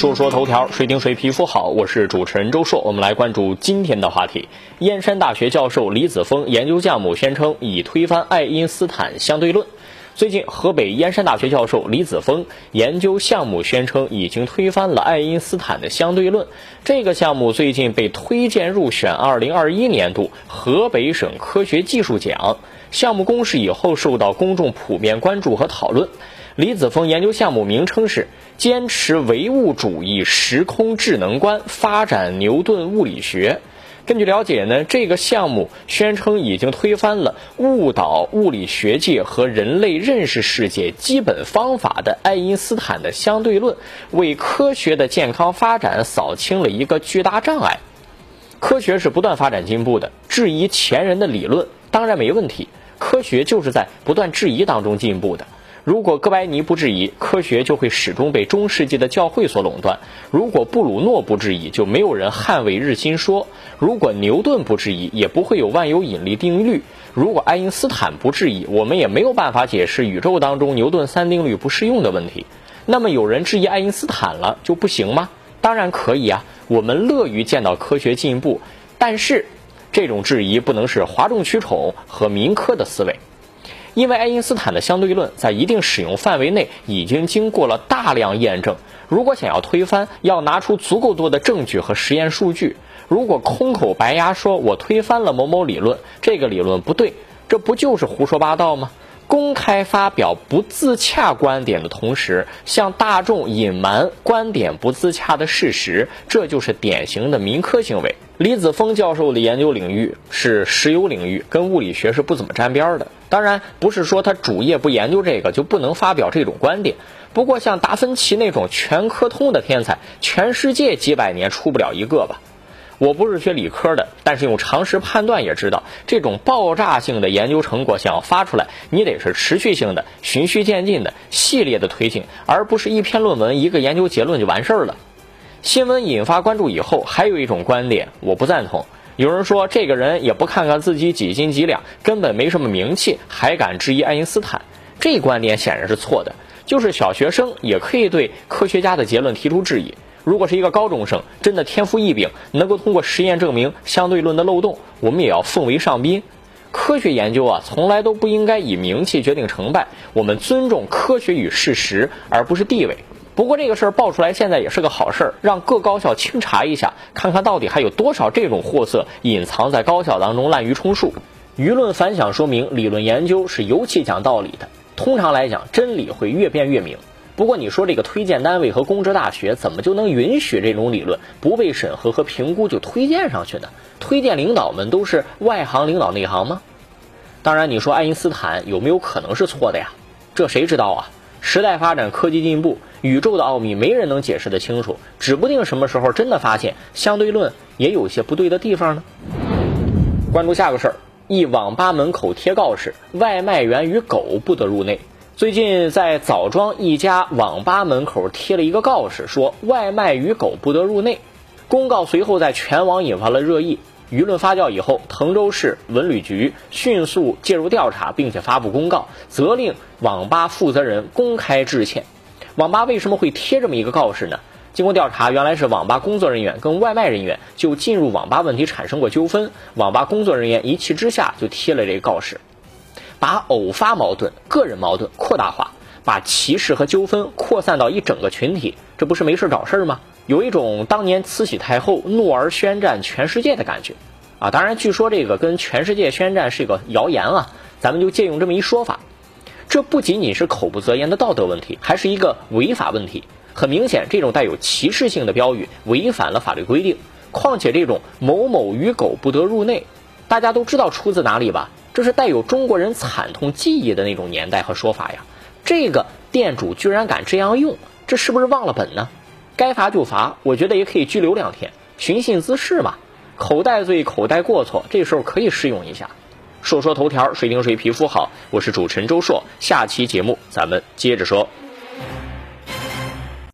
说说头条，谁顶谁皮肤好？我是主持人周硕，我们来关注今天的话题。燕山大学教授李子峰研究项目宣称已推翻爱因斯坦相对论。最近，河北燕山大学教授李子峰研究项目宣称已经推翻了爱因斯坦的相对论。这个项目最近被推荐入选2021年度河北省科学技术奖。项目公示以后，受到公众普遍关注和讨论。李子峰研究项目名称是坚持唯物主义时空智能观，发展牛顿物理学。根据了解呢，这个项目宣称已经推翻了误导物理学界和人类认识世界基本方法的爱因斯坦的相对论，为科学的健康发展扫清了一个巨大障碍。科学是不断发展进步的，质疑前人的理论当然没问题。科学就是在不断质疑当中进步的。如果哥白尼不质疑，科学就会始终被中世纪的教会所垄断；如果布鲁诺不质疑，就没有人捍卫日心说；如果牛顿不质疑，也不会有万有引力定律；如果爱因斯坦不质疑，我们也没有办法解释宇宙当中牛顿三定律不适用的问题。那么有人质疑爱因斯坦了就不行吗？当然可以啊！我们乐于见到科学进步，但是这种质疑不能是哗众取宠和民科的思维。因为爱因斯坦的相对论在一定使用范围内已经经过了大量验证，如果想要推翻，要拿出足够多的证据和实验数据。如果空口白牙说我推翻了某某理论，这个理论不对，这不就是胡说八道吗？公开发表不自洽观点的同时，向大众隐瞒观点不自洽的事实，这就是典型的民科行为。李子峰教授的研究领域是石油领域，跟物理学是不怎么沾边的。当然，不是说他主业不研究这个就不能发表这种观点。不过，像达芬奇那种全科通的天才，全世界几百年出不了一个吧。我不是学理科的，但是用常识判断也知道，这种爆炸性的研究成果想要发出来，你得是持续性的、循序渐进的、系列的推进，而不是一篇论文、一个研究结论就完事儿了。新闻引发关注以后，还有一种观点我不赞同，有人说这个人也不看看自己几斤几两，根本没什么名气，还敢质疑爱因斯坦，这观点显然是错的。就是小学生也可以对科学家的结论提出质疑。如果是一个高中生，真的天赋异禀，能够通过实验证明相对论的漏洞，我们也要奉为上宾。科学研究啊，从来都不应该以名气决定成败。我们尊重科学与事实，而不是地位。不过这个事儿爆出来，现在也是个好事儿，让各高校清查一下，看看到底还有多少这种货色隐藏在高校当中滥竽充数。舆论反响说明，理论研究是尤其讲道理的。通常来讲，真理会越辩越明。不过你说这个推荐单位和公职大学怎么就能允许这种理论不被审核和评估就推荐上去呢？推荐领导们都是外行领导内行吗？当然，你说爱因斯坦有没有可能是错的呀？这谁知道啊？时代发展，科技进步，宇宙的奥秘没人能解释得清楚，指不定什么时候真的发现相对论也有些不对的地方呢。关注下个事儿：一网吧门口贴告示，外卖员与狗不得入内。最近在枣庄一家网吧门口贴了一个告示，说外卖与狗不得入内。公告随后在全网引发了热议，舆论发酵以后，滕州市文旅局迅速介入调查，并且发布公告，责令网吧负责人公开致歉。网吧为什么会贴这么一个告示呢？经过调查，原来是网吧工作人员跟外卖人员就进入网吧问题产生过纠纷，网吧工作人员一气之下就贴了这个告示。把偶发矛盾、个人矛盾扩大化，把歧视和纠纷扩散到一整个群体，这不是没事找事儿吗？有一种当年慈禧太后怒而宣战全世界的感觉啊！当然，据说这个跟全世界宣战是一个谣言啊，咱们就借用这么一说法。这不仅仅是口不择言的道德问题，还是一个违法问题。很明显，这种带有歧视性的标语违反了法律规定。况且，这种“某某与狗不得入内”，大家都知道出自哪里吧？这是带有中国人惨痛记忆的那种年代和说法呀！这个店主居然敢这样用，这是不是忘了本呢？该罚就罚，我觉得也可以拘留两天，寻衅滋事嘛。口袋罪、口袋过错，这时候可以适用一下。说说头条，谁顶谁皮肤好？我是主持人周硕，下期节目咱们接着说。